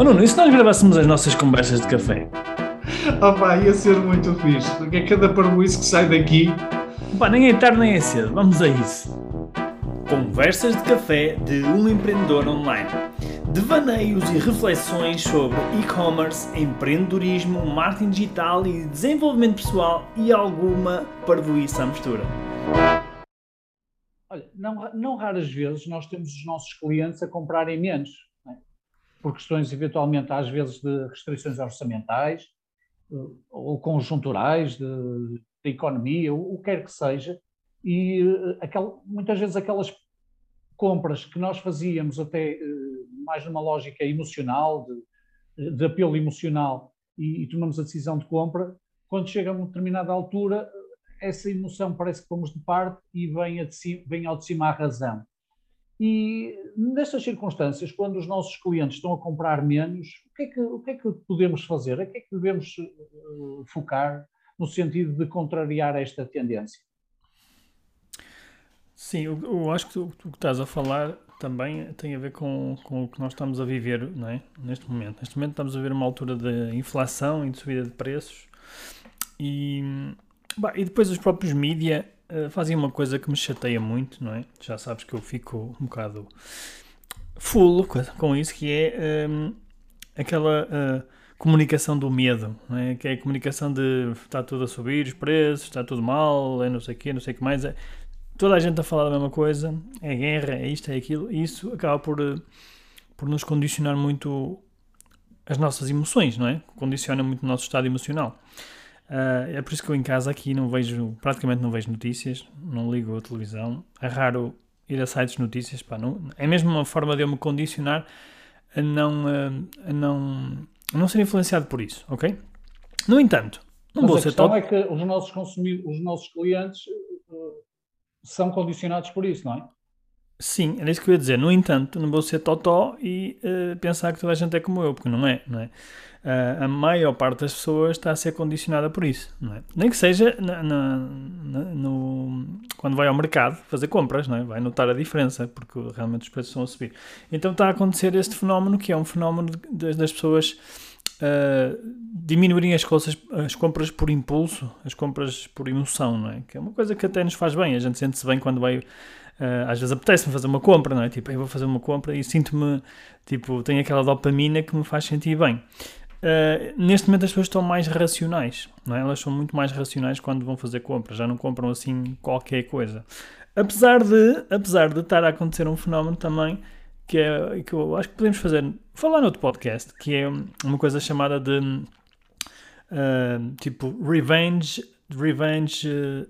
Oh Nuno, e se nós gravássemos as nossas conversas de café? Opa, ia ser muito fixe, porque é cada parboice que sai daqui. Pá, nem é tarde nem é cedo, vamos a isso. Conversas de café de um empreendedor online. Devaneios e reflexões sobre e-commerce, empreendedorismo, marketing digital e desenvolvimento pessoal e alguma parvoíça à mistura. Olha, não, não raras vezes nós temos os nossos clientes a comprarem menos? Por questões eventualmente às vezes de restrições orçamentais eh, ou conjunturais, de, de economia, o, que quer que seja, e uh, aquel, muitas vezes aquelas compras que nós fazíamos até uh, mais numa lógica emocional, de, de apelo emocional, e, e, tomamos a decisão de compra, quando chega a uma determinada altura, essa emoção parece que fomos de parte e vem, de cima, vem ao de cima a razão. E nestas circunstâncias, quando os nossos clientes estão a comprar menos, o que é que, o que, é que podemos fazer? O que é que devemos uh, focar no sentido de contrariar esta tendência? Sim, eu, eu acho que o que estás a falar também tem a ver com, com o que nós estamos a viver não é? neste momento. Neste momento estamos a viver uma altura de inflação e de subida de preços e, bah, e depois os próprios mídia fazem uma coisa que me chateia muito, não é? Já sabes que eu fico um bocado full com isso, que é um, aquela uh, comunicação do medo, não é? que é a comunicação de está tudo a subir os preços, está tudo mal, é não sei o quê, não sei o que mais. É, toda a gente a falar da mesma coisa, é guerra, é isto, é aquilo, e isso acaba por, eh, por nos condicionar muito as nossas emoções, não é? Condiciona muito o nosso estado emocional. Uh, é por isso que eu em casa aqui não vejo, praticamente não vejo notícias, não ligo a televisão, é raro ir a sites de notícias, pá, não, é mesmo uma forma de eu me condicionar a não, a, a não, a não ser influenciado por isso, ok? No entanto, não Mas vou a ser top... é que os nossos consumidores, os nossos clientes são condicionados por isso, não é? Sim, era isso que eu ia dizer. No entanto, não vou ser totó e uh, pensar que toda a gente é como eu, porque não é, não é? Uh, a maior parte das pessoas está a ser condicionada por isso, não é? Nem que seja na, na, na, no, quando vai ao mercado fazer compras, não é? Vai notar a diferença, porque realmente os preços estão a subir. Então está a acontecer este fenómeno, que é um fenómeno de, das pessoas uh, diminuírem as, coisas, as compras por impulso, as compras por emoção, não é? Que é uma coisa que até nos faz bem, a gente sente-se bem quando vai. Uh, às vezes apetece-me fazer uma compra, não é? Tipo, eu vou fazer uma compra e sinto-me, tipo, tenho aquela dopamina que me faz sentir bem. Uh, neste momento as pessoas estão mais racionais, não é? Elas são muito mais racionais quando vão fazer compras, já não compram assim qualquer coisa. Apesar de, apesar de estar a acontecer um fenómeno também que é que eu acho que podemos fazer, falar no outro podcast, que é uma coisa chamada de uh, tipo revenge, revenge uh,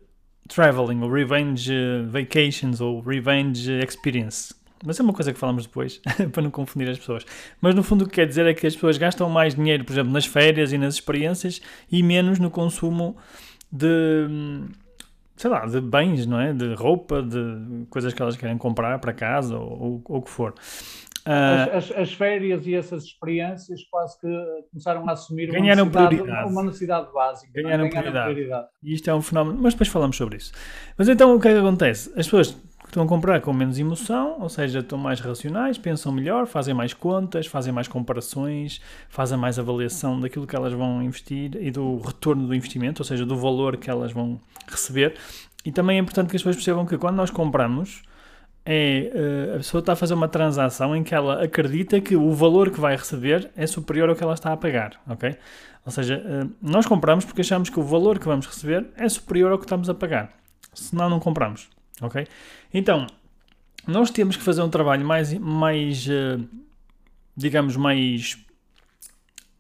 traveling, ou revenge uh, vacations, ou revenge experience. Mas é uma coisa que falamos depois, para não confundir as pessoas. Mas no fundo o que quer dizer é que as pessoas gastam mais dinheiro, por exemplo, nas férias e nas experiências e menos no consumo de sei lá, de bens, não é? De roupa, de coisas que elas querem comprar para casa ou, o que for. Uh, as, as, as, férias e essas experiências quase que começaram a assumir uma necessidade, uma necessidade, básica. É? Ganharam, ganharam prioridade. prioridade. E isto é um fenómeno, mas depois falamos sobre isso. Mas então o que é que acontece? As pessoas estão a comprar com menos emoção, ou seja, estão mais racionais, pensam melhor, fazem mais contas, fazem mais comparações, fazem mais avaliação daquilo que elas vão investir e do retorno do investimento, ou seja, do valor que elas vão receber. E também é importante que as pessoas percebam que quando nós compramos, é, eh, a pessoa está a fazer uma transação em que ela acredita que o valor que vai receber é superior ao que ela está a pagar, ok? Ou seja, eh, nós compramos porque achamos que o valor que vamos receber é superior ao que estamos a pagar. Senão não compramos ok? Então, nós temos que fazer um trabalho mais, mais uh, digamos, mais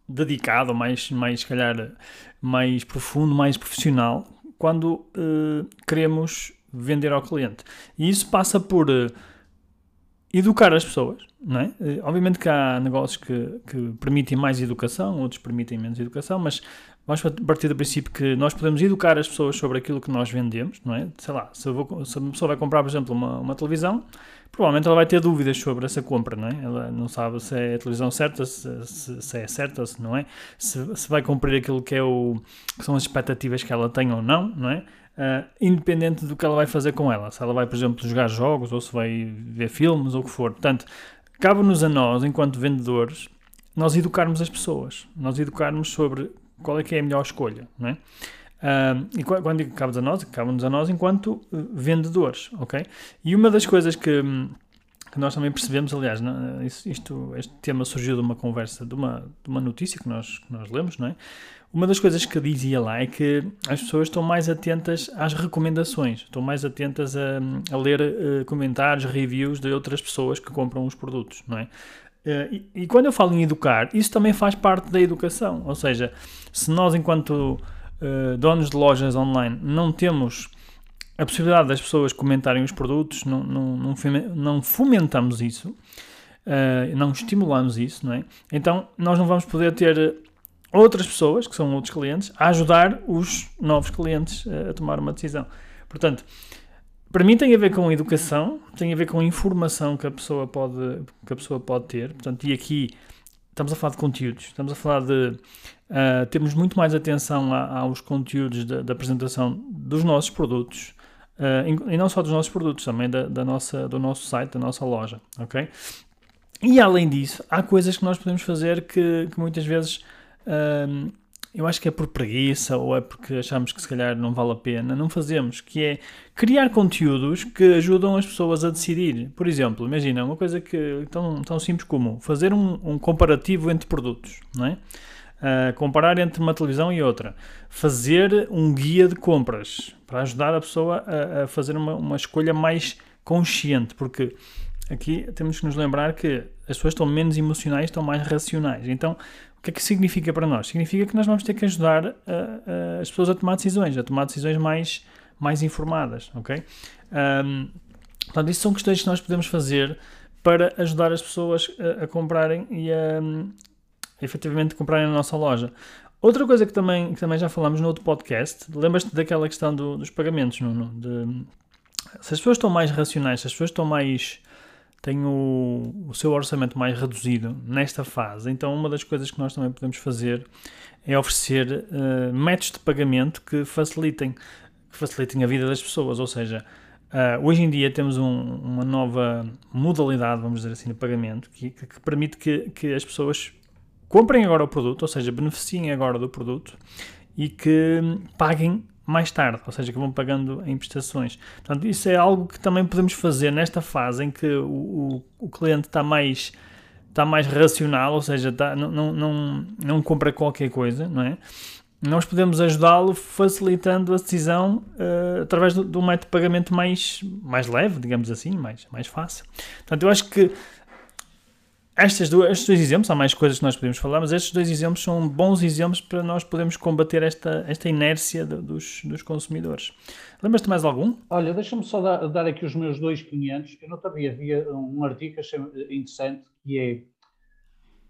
dedicado, mais, mais, se calhar, mais profundo, mais profissional, quando uh, queremos vender ao cliente. E isso passa por uh, educar as pessoas, não é? obviamente que há negócios que, que permitem mais educação, outros permitem menos educação, mas vamos partir do princípio que nós podemos educar as pessoas sobre aquilo que nós vendemos, não é? Sei lá, se, vou, se a pessoa vai comprar, por exemplo, uma, uma, televisão, provavelmente ela vai ter dúvidas sobre essa compra, não é? Ela não sabe se é a televisão certa, se, se, se é certa, se não é, se, se, vai cumprir aquilo que, é o, que são as expectativas que ela tem ou não, não é? Uh, independente do que ela vai fazer com ela, se ela vai, por exemplo, jogar jogos ou se vai ver filmes ou o que for. Portanto, cabe-nos a nós, enquanto vendedores, nós educarmos as pessoas, nós educarmos sobre qual é que é a melhor escolha, não é? Uh, e quando cabe a nós, cabe-nos a nós enquanto eh, vendedores, ok? E uma das coisas que, que nós também percebemos, aliás, não, isto, este tema surgiu de uma conversa, de uma, de uma notícia que nós, que nós lemos, não é? Uma das coisas que dizia lá é que as pessoas estão mais atentas às recomendações, estão mais atentas a, a ler uh, comentários, reviews de outras pessoas que compram os produtos, não é? Uh, e, e, quando eu falo em educar, isso também faz parte da educação, ou seja, se nós enquanto uh, donos de lojas online não temos a possibilidade das pessoas comentarem os produtos, não, não, não, fomentamos isso, uh, não estimulamos isso, não é? Então nós não vamos poder ter outras pessoas, que são outros clientes, a ajudar os novos clientes a tomar uma decisão. Portanto, para mim tem a ver com educação, tem a ver com informação que a pessoa pode, que a pessoa pode ter. Portanto, e aqui estamos a falar de conteúdos, estamos a falar de uh, temos muito mais atenção a, aos conteúdos da, apresentação dos nossos produtos uh, e não só dos nossos produtos, também da, da, nossa, do nosso site, da nossa loja, ok? E além disso, há coisas que nós podemos fazer que, que muitas vezes uh, eu acho que é por preguiça ou é porque achamos que se calhar não vale a pena, não fazemos, que é criar conteúdos que ajudam as pessoas a decidir. Por exemplo, imagina uma coisa que tão, tão simples como fazer um, um comparativo entre produtos, não é? Uh, comparar entre uma televisão e outra, fazer um guia de compras para ajudar a pessoa a, a fazer uma, uma escolha mais consciente, porque aqui temos que nos lembrar que as pessoas estão menos emocionais, estão mais racionais. Então, o que é que significa para nós? Significa que nós vamos ter que ajudar a, a, as pessoas a tomar decisões, a tomar decisões mais, mais informadas, ok? Um, portanto, isso são questões que nós podemos fazer para ajudar as pessoas a, comprarem e a efetivamente comprarem na nossa loja. Outra coisa que também, que também já falamos no outro podcast, lembras-te daquela questão do, dos pagamentos, Nuno? De, se as pessoas estão mais racionais, se as pessoas estão mais tem o, o seu orçamento mais reduzido nesta fase, então uma das coisas que nós também podemos fazer é oferecer uh, métodos de pagamento que facilitem, que facilitem a vida das pessoas, ou seja, uh, hoje em dia temos um, uma nova modalidade, vamos dizer assim, de pagamento que, que, que permite que, que as pessoas comprem agora o produto, ou seja, beneficiem agora do produto e que paguem mais tarde, ou seja, que vão pagando em prestações. Portanto, isso é algo que também podemos fazer nesta fase em que o, o, o cliente está mais, está mais racional, ou seja, está, não, não, não, não compra qualquer coisa, não é? Nós podemos ajudá-lo facilitando a decisão uh, através do, do método de pagamento mais, mais leve, digamos assim, mais, mais fácil. Portanto, eu acho que estas duas, estes dois exemplos, há mais coisas que nós podemos falar, mas estes dois exemplos são bons exemplos para nós podermos combater esta, esta inércia de, dos, dos consumidores. Lembras-te mais algum? Olha, deixa-me só dar, dar, aqui os meus dois 500. Eu não sabia, havia um artigo que achei interessante que é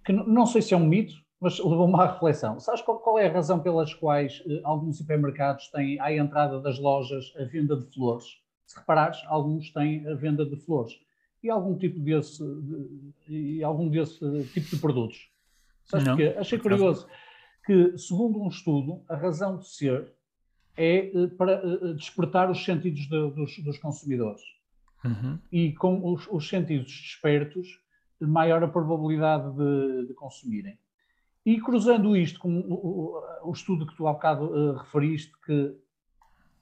que não, não sei se é um mito, mas levou-me à reflexão. Sabes qual, qual, é a razão pelas quais eh, alguns supermercados têm à entrada das lojas a venda de flores? Se reparares, alguns têm a venda de flores e algum tipo desse, de, e algum desse tipo de produtos. Sabes Não. porquê? Achei curioso que, segundo um estudo, a razão de ser é eh, para eh, despertar os sentidos de, dos, dos, consumidores. Uhum. E com os, os, sentidos despertos, maior a probabilidade de, de consumirem. E cruzando isto com o, o, o, estudo que tu há bocado uh, referiste, que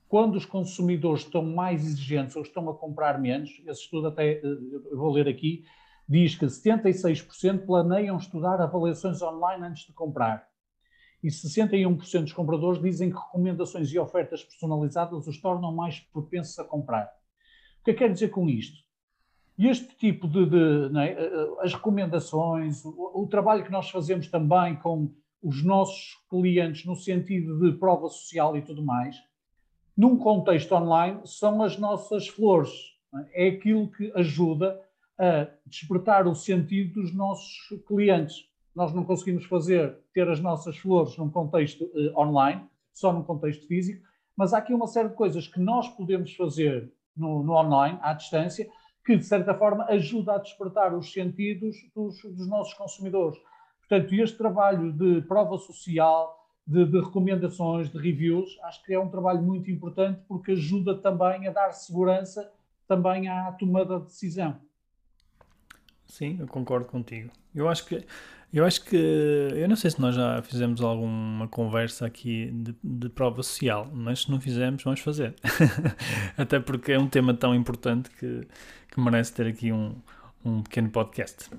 quando os consumidores estão mais exigentes ou estão a comprar menos, esse estudo até, eh, eu vou ler aqui, diz que 76% planeiam estudar avaliações online antes de comprar. E 61% dos compradores dizem que recomendações e ofertas personalizadas os tornam mais propensos a comprar. O que é que quer dizer com isto? Este tipo de, de é, eh, eh, as recomendações, o, o trabalho que nós fazemos também com os nossos clientes no sentido de prova social e tudo mais, num contexto online, são as nossas flores. É? aquilo que ajuda a despertar o sentido dos nossos clientes. Nós não conseguimos fazer, ter as nossas flores num contexto uh, online, só num contexto físico, mas há aqui uma série de coisas que nós podemos fazer no, no online, à distância, que de certa forma ajuda a despertar os sentidos dos, dos nossos consumidores. Portanto, este trabalho de prova social, de, de, recomendações, de reviews, acho que é um trabalho muito importante porque ajuda também a dar segurança também à tomada de decisão. sim, eu concordo contigo. Eu acho que eu acho que eu não sei se nós já fizemos alguma conversa aqui de, de prova social, mas se não fizemos, vamos fazer. Até porque é um tema tão importante que, que merece ter aqui um, um pequeno podcast.